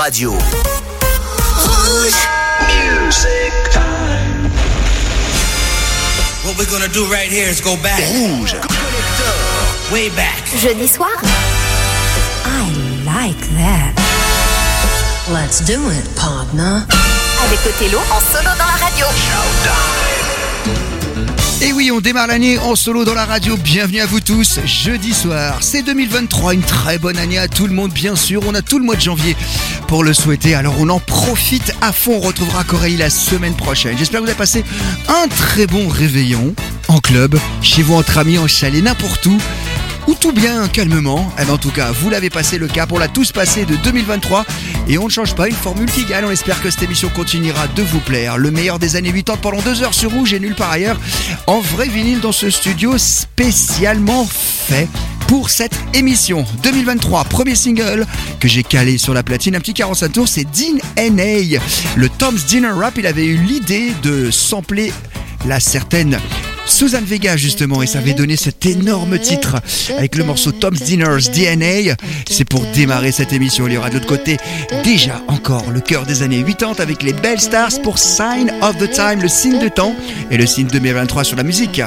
Radio. Rouge. Music time. What we're gonna do right here is go back. Rouge. Way back. Jeudi soir. I like that. Let's do it, partner. Avec Othello en solo dans la radio. Et oui, on démarre l'année en solo dans la radio. Bienvenue à vous tous. Jeudi soir, c'est 2023. Une très bonne année à tout le monde, bien sûr. On a tout le mois de janvier pour le souhaiter. Alors on en profite à fond. On retrouvera Coralie la semaine prochaine. J'espère que vous avez passé un très bon réveillon en club, chez vous entre amis, en chalet, n'importe où ou tout bien calmement. Eh ben, en tout cas, vous l'avez passé le cap, on l'a tous passé de 2023 et on ne change pas une formule qui gagne. On espère que cette émission continuera de vous plaire. Le meilleur des années 80 pendant deux heures sur Rouge et nulle part ailleurs. En vrai vinyle dans ce studio spécialement fait pour cette émission 2023. Premier single que j'ai calé sur la platine, un petit 45 tours, c'est Dean N.A. Le Tom's Dinner Rap, il avait eu l'idée de sampler la certaine Suzanne Vega justement et ça avait donné cet énorme titre avec le morceau Tom's Dinner's DNA. C'est pour démarrer cette émission. Il y aura de l'autre côté déjà encore le cœur des années 80 avec les belles stars pour Sign of the Time, le signe de temps et le signe 2023 sur la musique.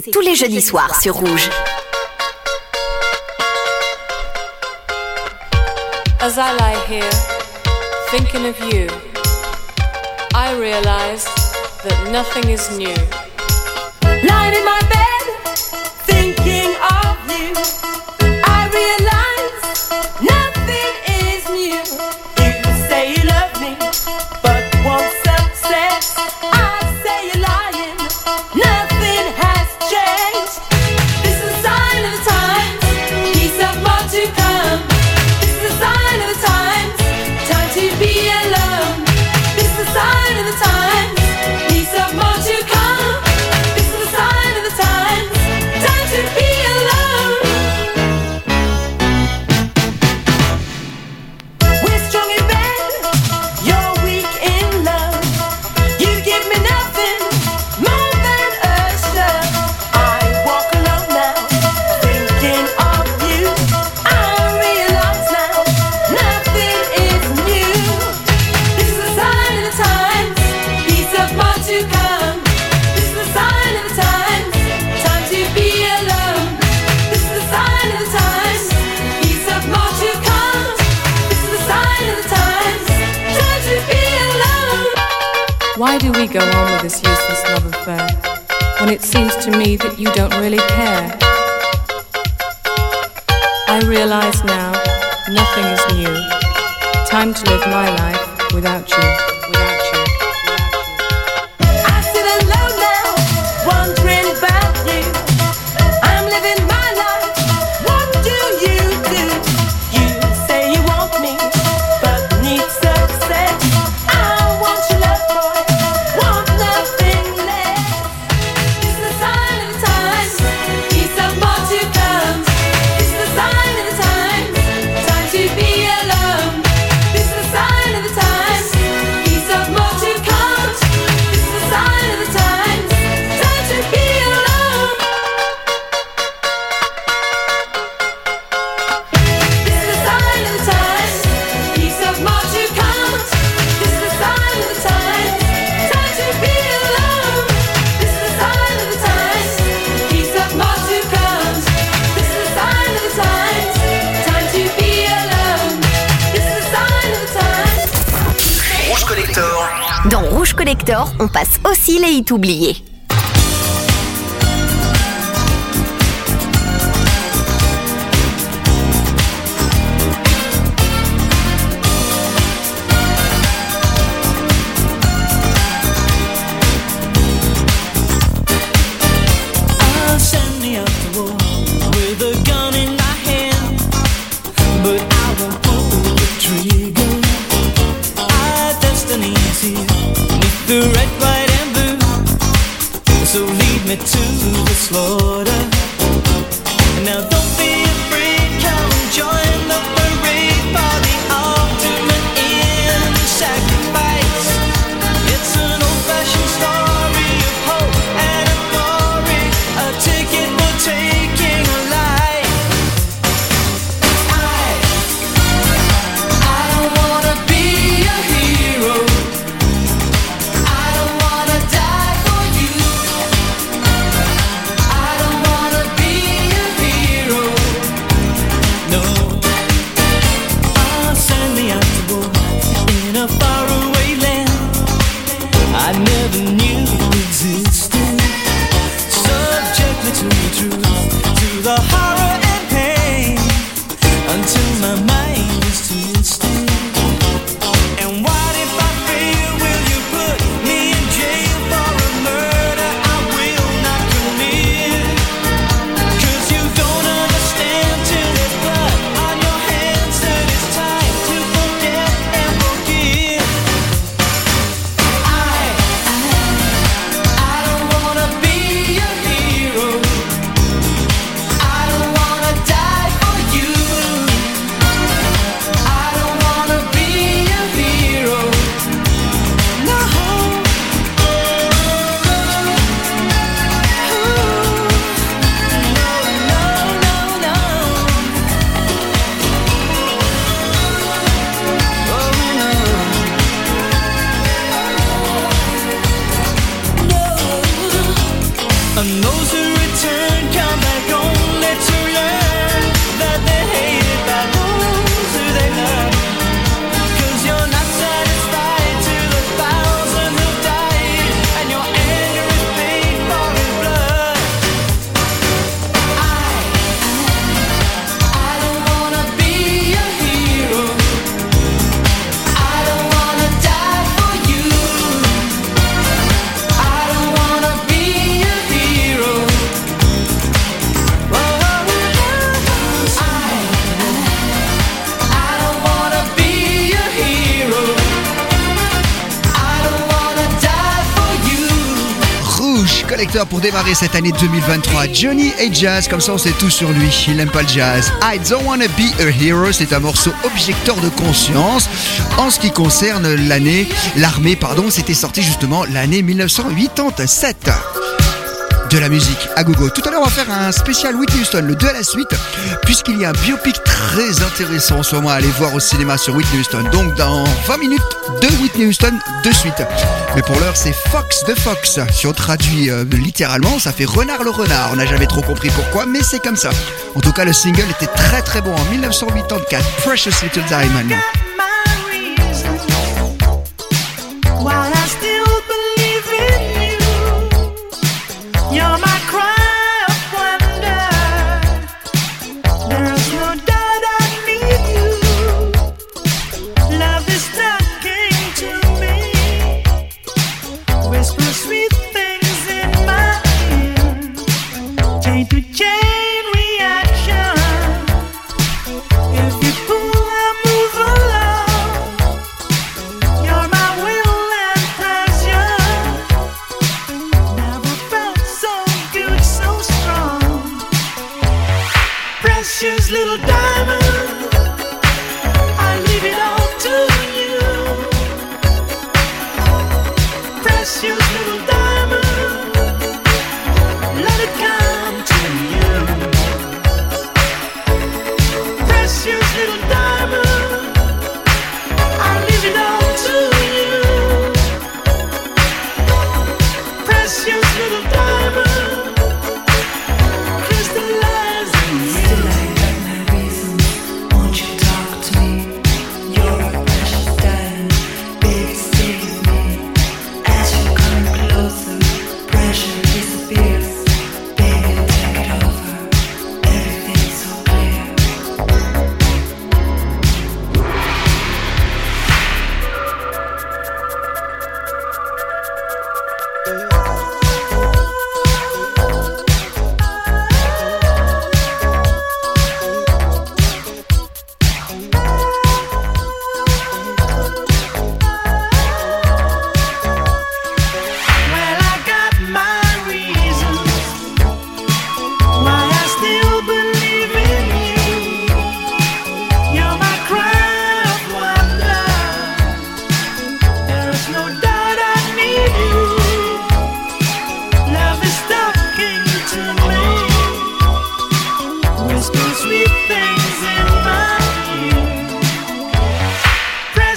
Tous les jeudis soirs sur Rouge. As I lie here, thinking of you, I realize that nothing is new. Lying in my bed, thinking and it seems to me that you don't really care. I realize now nothing is new. Time to live my life without you. on passe aussi les hits oubliés. pour démarrer cette année 2023. Johnny et Jazz, comme ça on sait tout sur lui. Il n'aime pas le jazz. I Don't Wanna Be a Hero, c'est un morceau objecteur de conscience. En ce qui concerne l'année, l'armée, pardon, c'était sorti justement l'année 1987 de la musique à gogo. Tout à l'heure, on va faire un spécial Whitney Houston, le 2 à la suite, puisqu'il y a un biopic très intéressant en ce moment à aller voir au cinéma sur Whitney Houston. Donc, dans 20 minutes, de Whitney Houston de suite. Mais pour l'heure, c'est Fox de Fox. Si on traduit euh, littéralement, ça fait renard le renard. On n'a jamais trop compris pourquoi, mais c'est comme ça. En tout cas, le single était très très bon en 1984, Precious Little Diamond.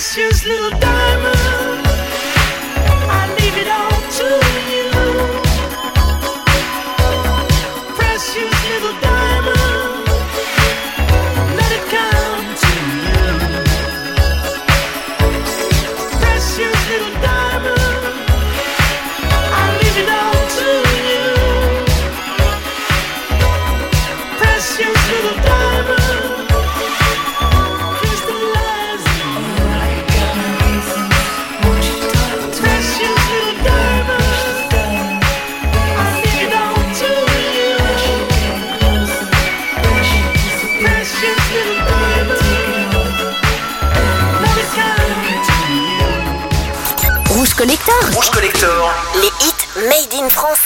precious little diamond. I leave it all to you. Les hits made in France.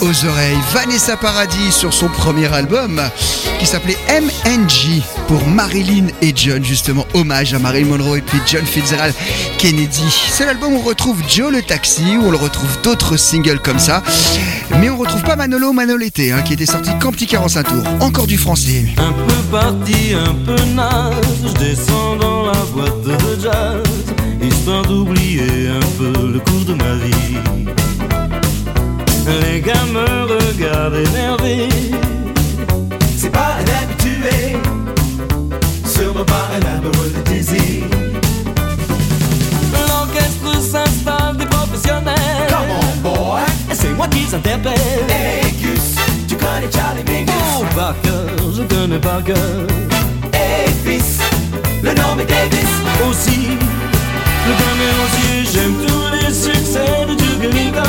Aux oreilles. Vanessa Paradis sur son premier album qui s'appelait MNG pour Marilyn et John, justement hommage à Marilyn Monroe et puis John Fitzgerald Kennedy. C'est l'album où on retrouve Joe le Taxi, où on le retrouve d'autres singles comme ça. Mais on retrouve pas Manolo Manolete hein, qui était sorti quand Petit 45 tours. Encore du français. Un peu parti, un peu naze, je dans la boîte de jazz, histoire d'oublier un peu le cours de ma vie. Les gars me regardent énervés. C'est pas un habitué, sûrement pas un amoureux de désir. L'orchestre s'installe des professionnels. Come on, boy. C'est moi qui s'interpelle. Hey Gus, tu connais Charlie Mingus? Oh, par cœur, je connais par cœur. Hey fils, le nom est Davis. Aussi, le dernier aussi, j'aime tous les succès de Duke Ellington,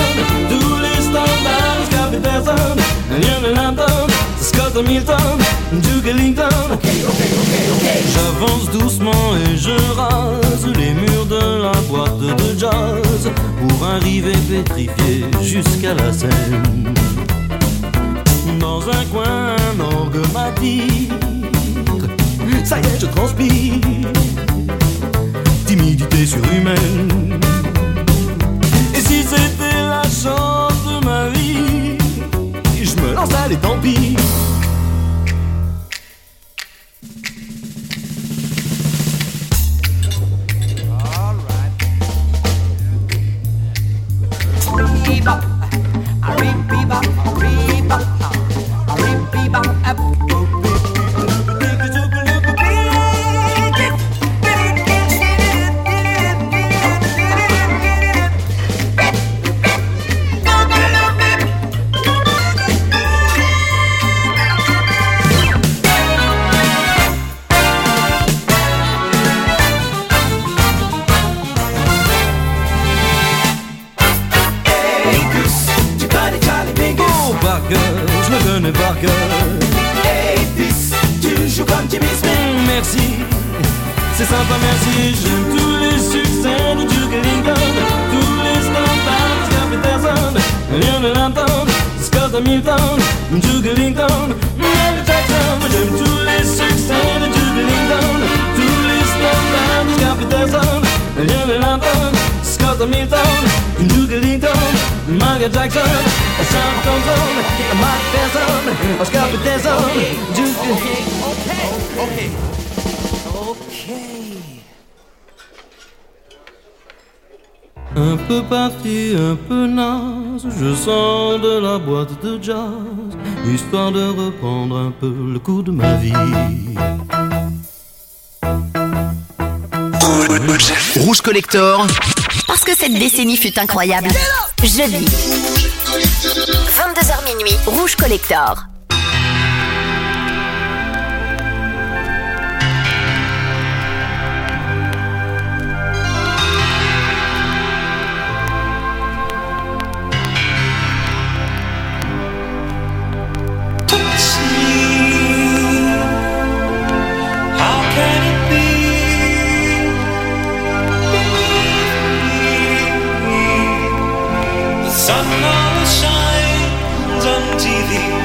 J'avance doucement et je rase les murs de la boîte de jazz pour arriver pétrifié jusqu'à la scène. Dans un coin, un orgue m'attire. Ça y est, je transpire timidité surhumaine. Et si c'était la chance je me lance à les tant pis. Hey Michael Jackson, Sean Thompson, Mike Tyson, Scott Peterson, Duke Un peu parti, un peu naze, je sors de la boîte de jazz, histoire de reprendre un peu le coup de ma vie. Rouge Collector, Parce que cette décennie fut incroyable. Jeudi. 22h minuit, Rouge Collector. Sun always shines on TV.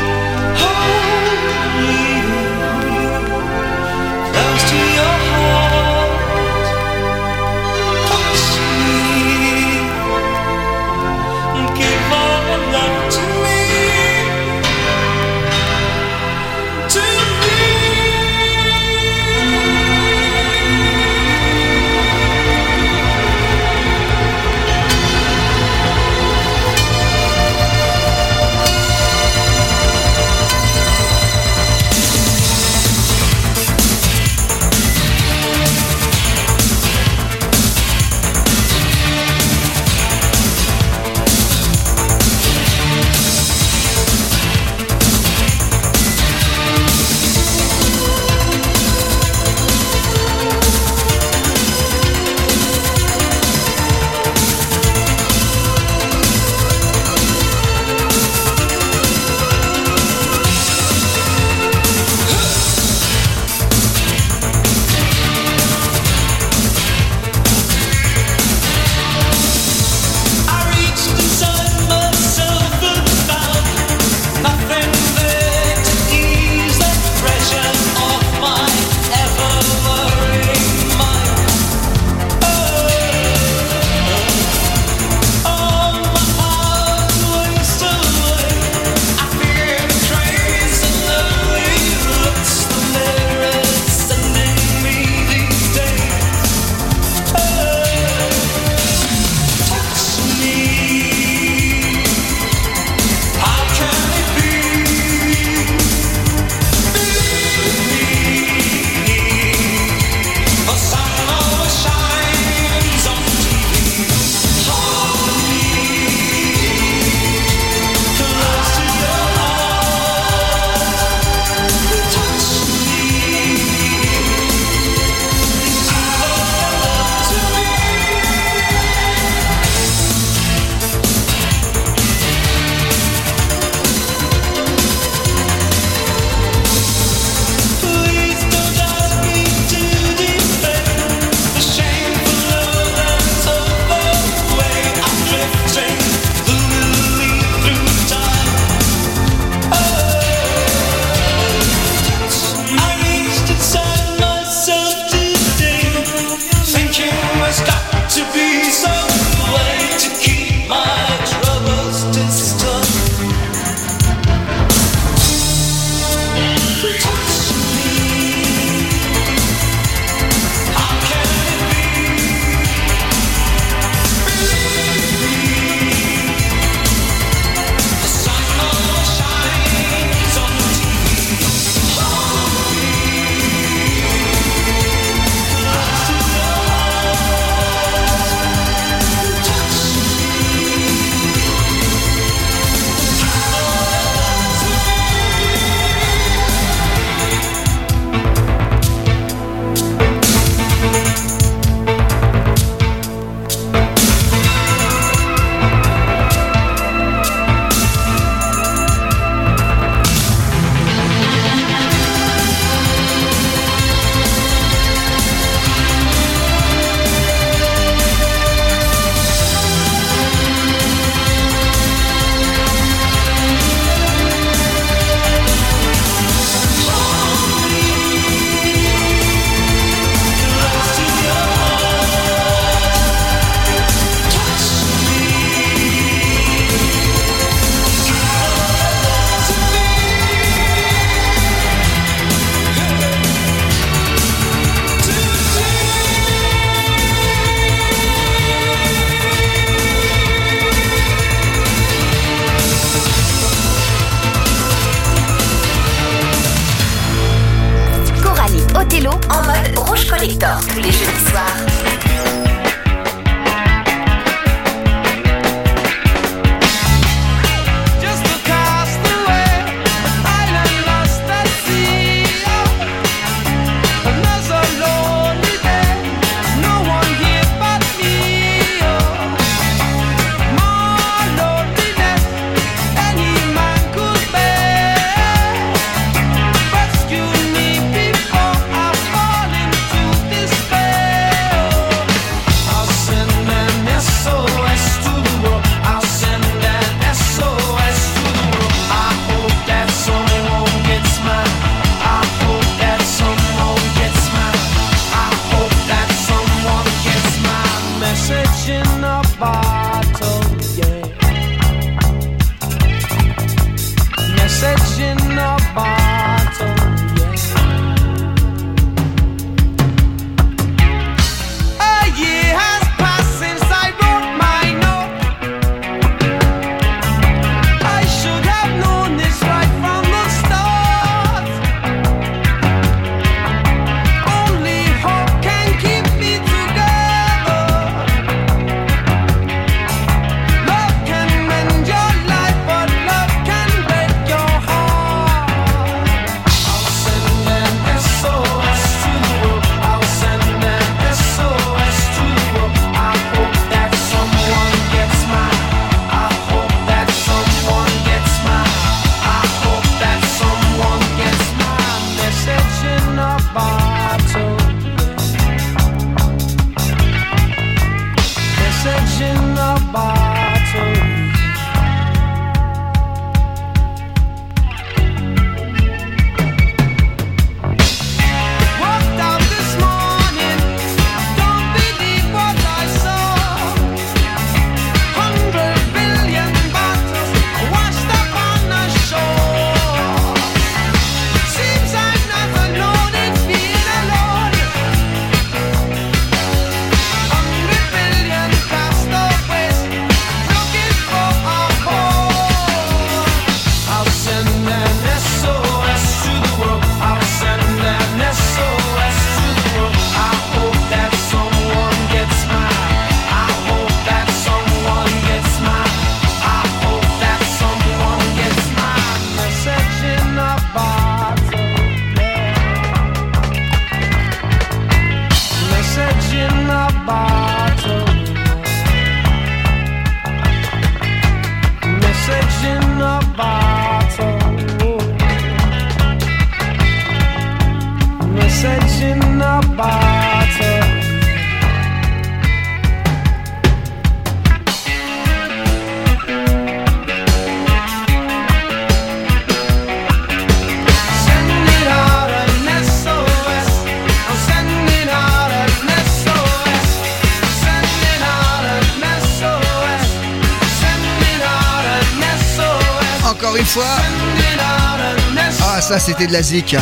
Ah, ça c'était de la zik.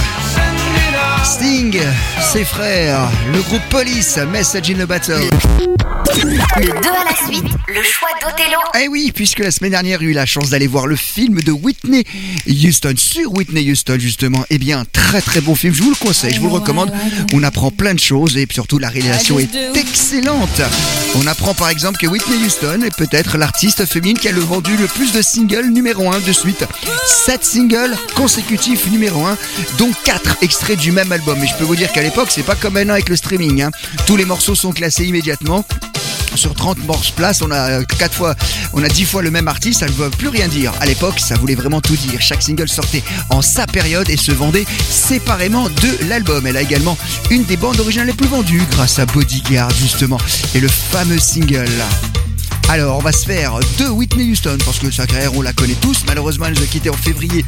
Sting, ses frères, le groupe Police, Message in a Battle. Le 2 à la suite, le choix d'Othello. Eh oui, puisque la semaine dernière, j'ai eu la chance d'aller voir le film de Whitney Houston, sur Whitney Houston justement. Eh bien, très très bon film, je vous le conseille, je vous le recommande. On apprend plein de choses et surtout la réalisation est excellente. On apprend par exemple que Whitney Houston est peut-être l'artiste féminine qui a le vendu le plus de singles numéro 1 de suite. 7 singles consécutifs numéro 1, dont 4 extraits du même album. Et je peux vous dire qu'à l'époque, c'est pas comme maintenant avec le streaming. hein. Tous les morceaux sont classés immédiatement. Sur 30 morceaux place, on a 4 fois, on a 10 fois le même artiste, ça ne veut plus rien dire. À l'époque, ça voulait vraiment tout dire. Chaque single sortait en sa période et se vendait séparément de l'album. Elle a également une des bandes originales les plus vendues grâce à Bodyguard justement et le fameux single. Alors, on va se faire de Whitney Houston, parce que sa carrière, on la connaît tous. Malheureusement, elle nous a quitté en février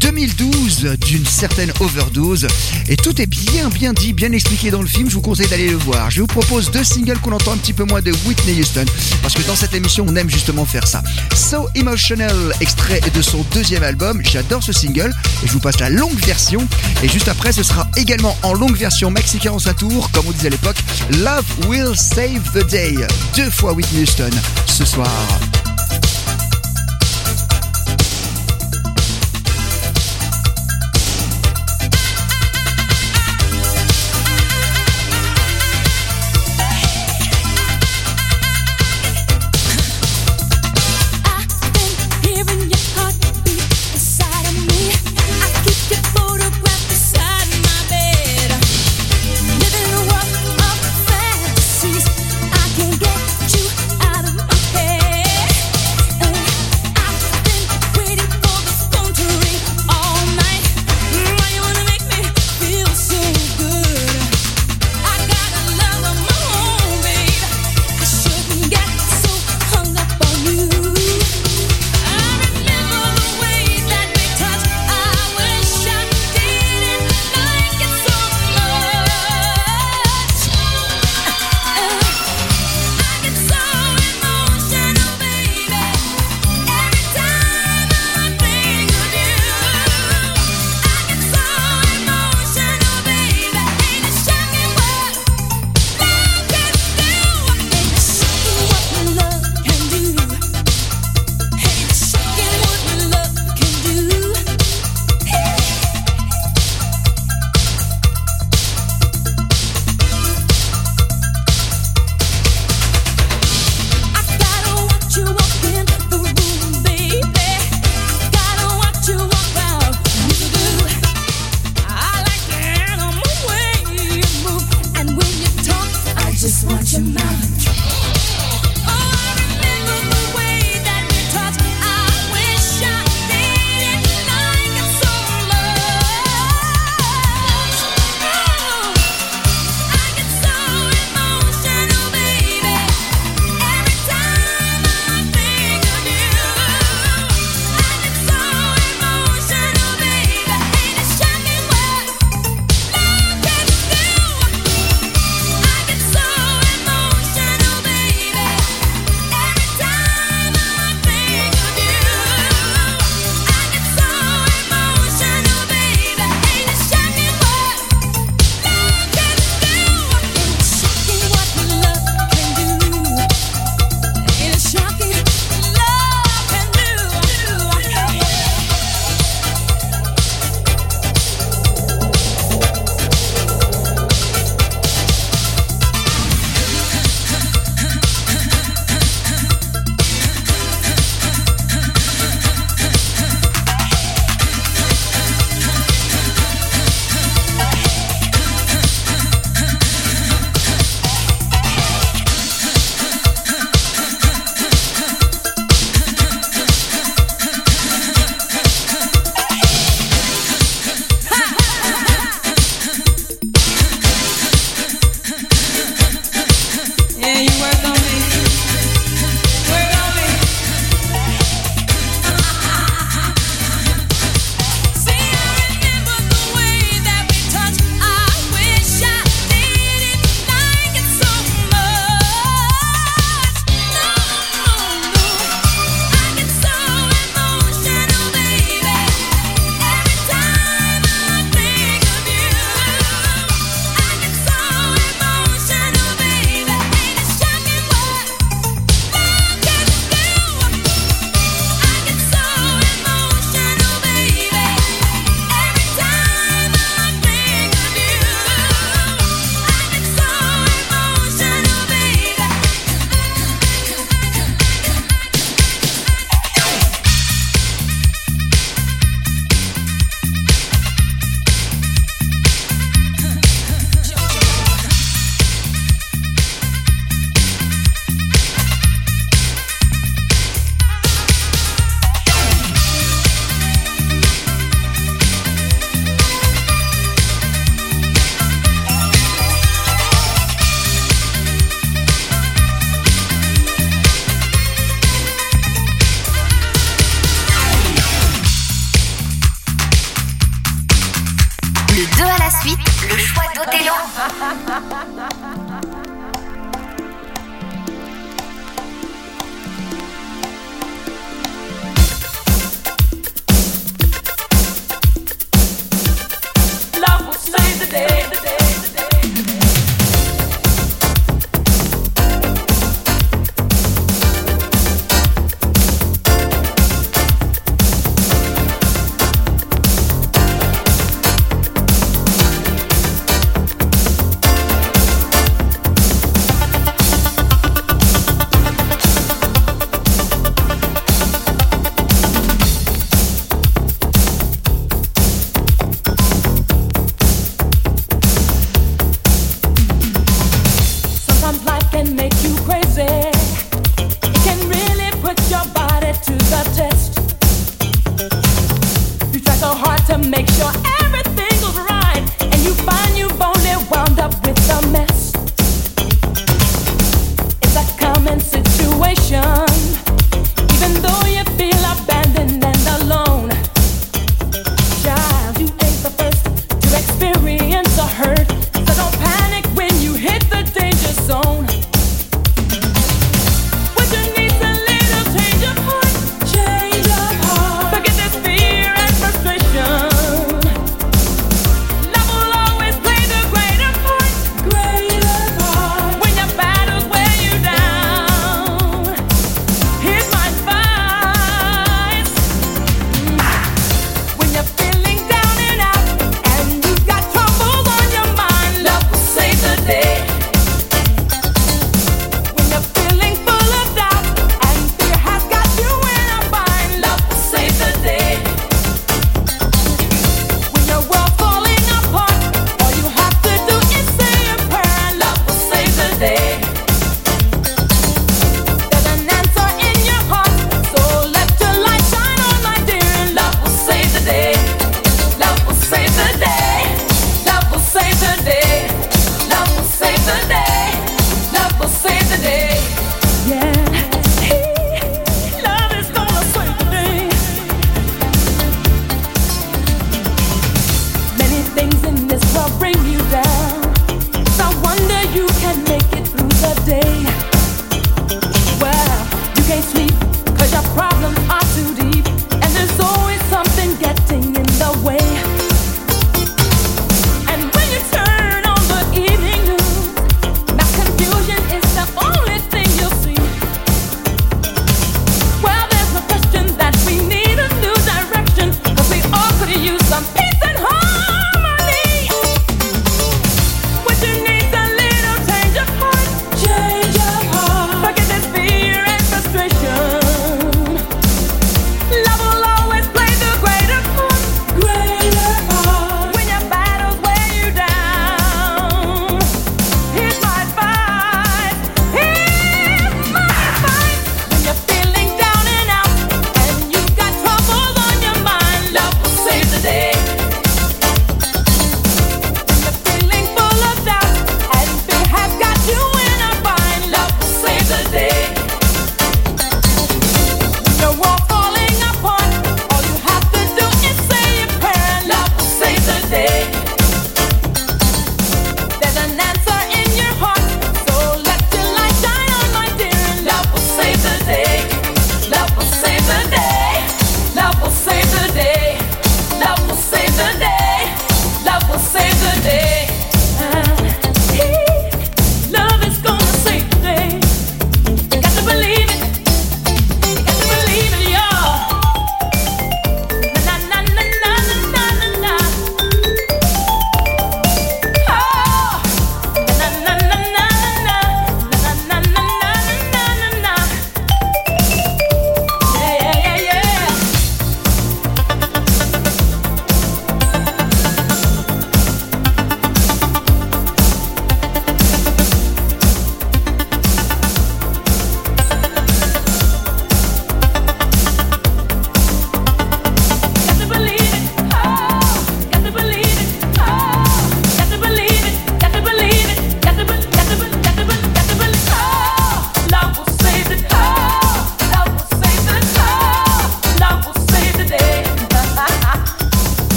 2012 d'une certaine overdose. Et tout est bien, bien dit, bien expliqué dans le film. Je vous conseille d'aller le voir. Je vous propose deux singles qu'on entend un petit peu moins de Whitney Houston, parce que dans cette émission, on aime justement faire ça. So Emotional, extrait de son deuxième album. J'adore ce single. Et je vous passe la longue version. Et juste après, ce sera également en longue version mexicain en sa tour, comme on disait à l'époque. Love Will Save the Day. Deux fois Whitney Houston ce soir.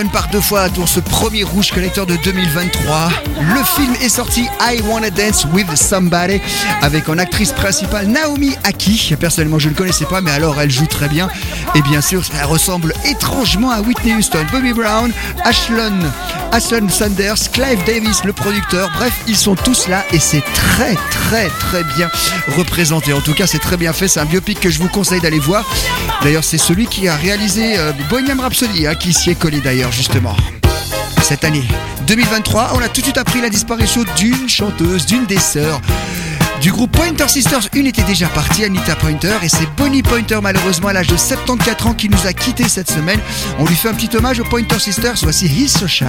Whitney Houston par deux fois pour ce premier Rouge Collector de 2023. Le film est sorti I Wanna Dance with Somebody avec en actrice principale Naomi Aki. Personnellement, je ne connaissais pas, mais alors elle joue très bien. Et bien sûr, elle ressemble étrangement à Whitney Houston. Bobby Brown, Ashlon, Ashlon Sanders, Clive Davis, le producteur. Bref, ils sont tous là et c'est très très très bien représenté. En tout cas, c'est très bien fait. C'est un biopic que je vous conseille d'aller voir. D'ailleurs, c'est celui qui a réalisé euh, Bohemian Rhapsody, hein, qui s'y est collé d'ailleurs justement. Cette année 2023, on a tout de suite appris la disparition d'une chanteuse, d'une des sœurs. Du groupe Pointer Sisters, une était déjà partie, Anita Pointer, et c'est Bonnie Pointer, malheureusement à l'âge de 74 ans, qui nous a quittés cette semaine. On lui fait un petit hommage aux Pointer Sisters, voici He's So Shy.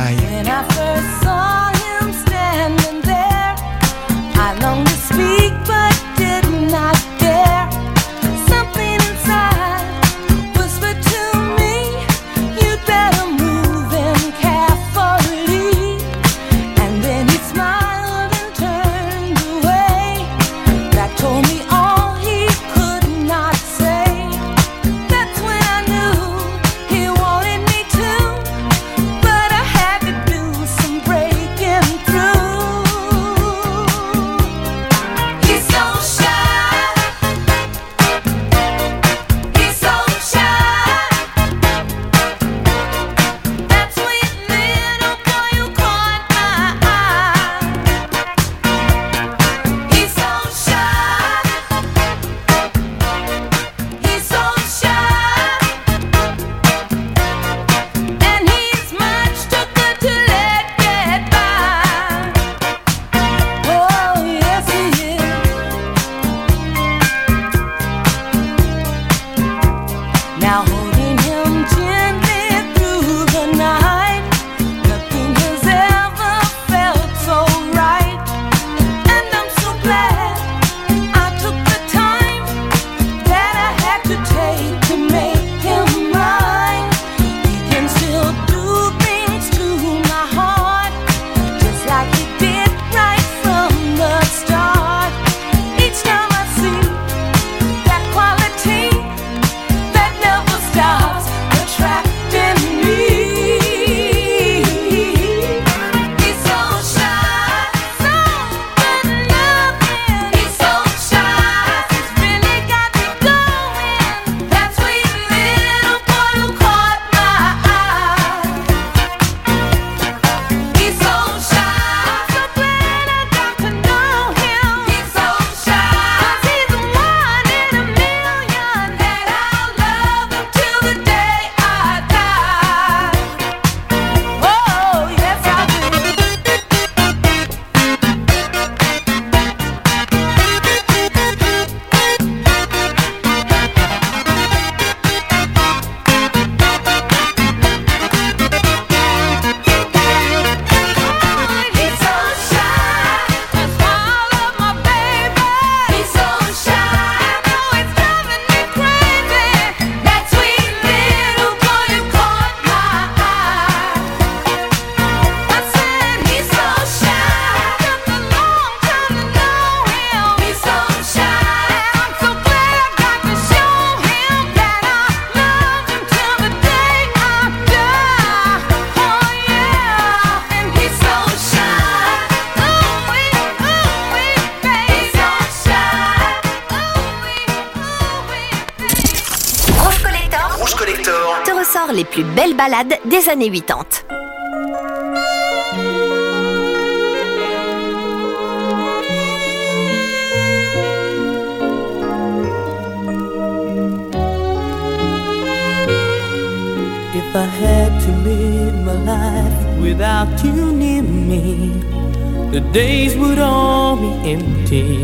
Plus belles balades des années 80. If I had to live my life without you near me, the days would all be empty.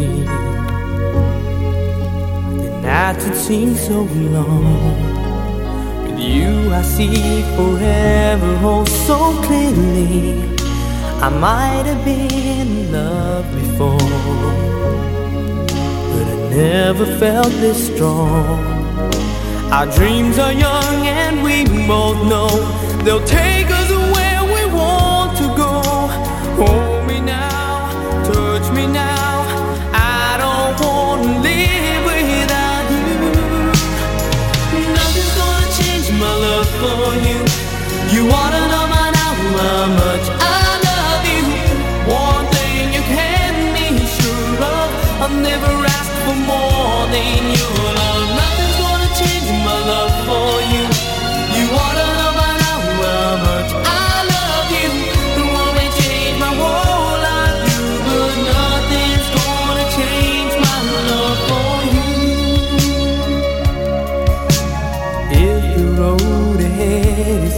The nights would seem so long. You, I see forever oh so clearly. I might have been in love before, but I never felt this strong. Our dreams are young and we both know they'll take us where we want to go. Hold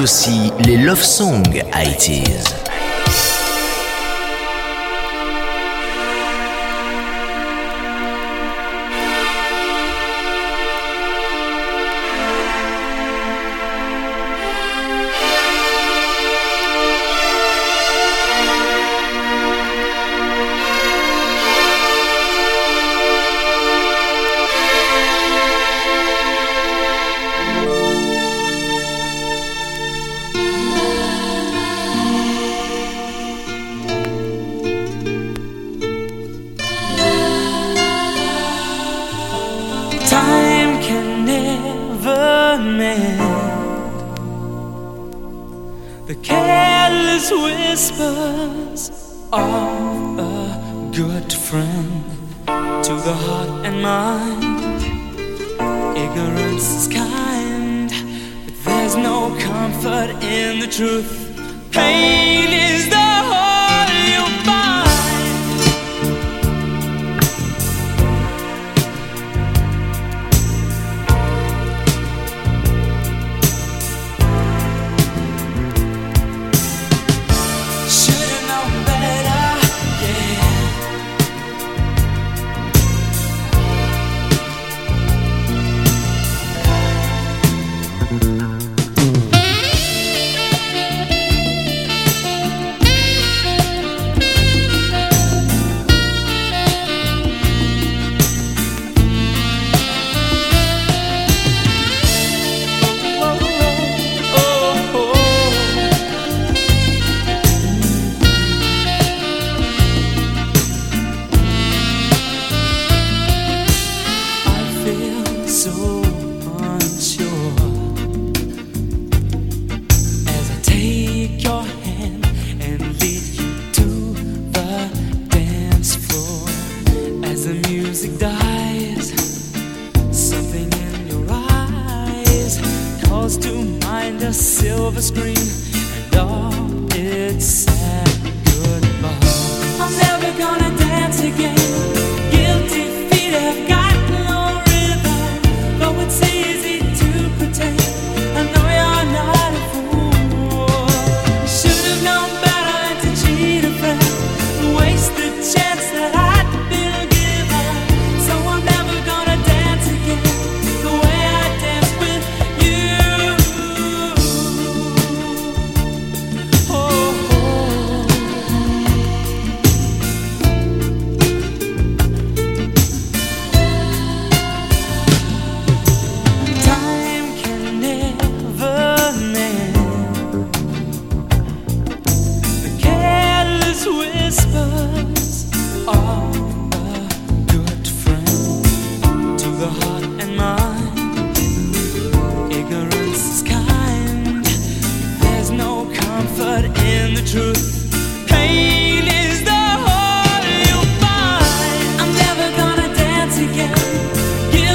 aussi les love songs 80s.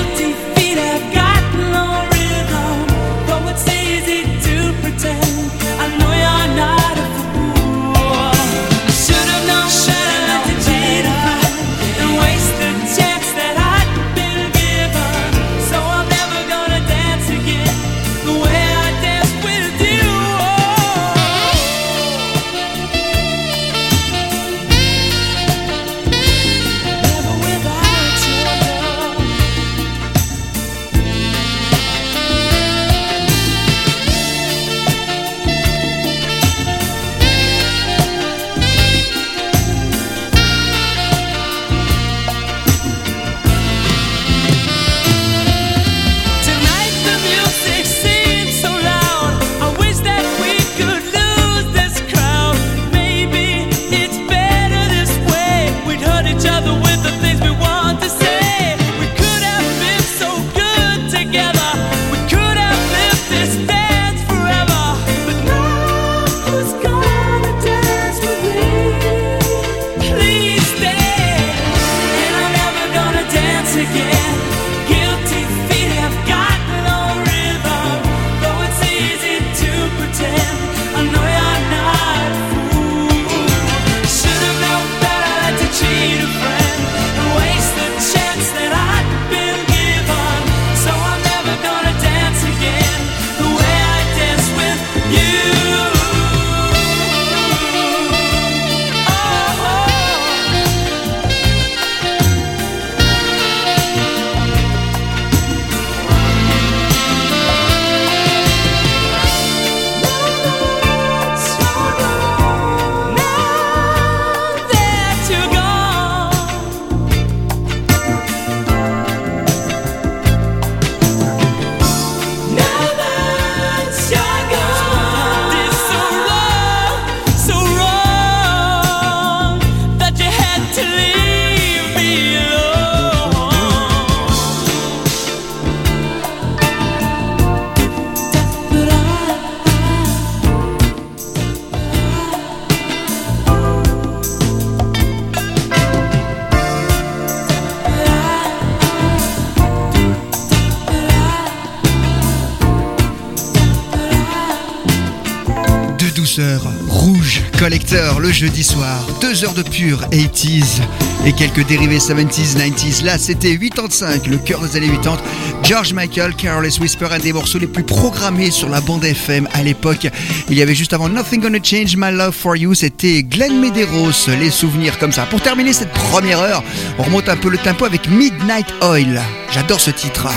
guilty le jeudi soir, 2 heures de pure 80s et quelques dérivés 70s, 90s. Là, c'était 85, le cœur des années 80. George Michael, Careless Whisper, un des morceaux les plus programmés sur la bande FM à l'époque. Il y avait juste avant Nothing Gonna Change My Love for You, c'était Glenn Medeiros, les souvenirs comme ça. Pour terminer cette première heure, on remonte un peu le tempo avec Midnight Oil. J'adore ce titre.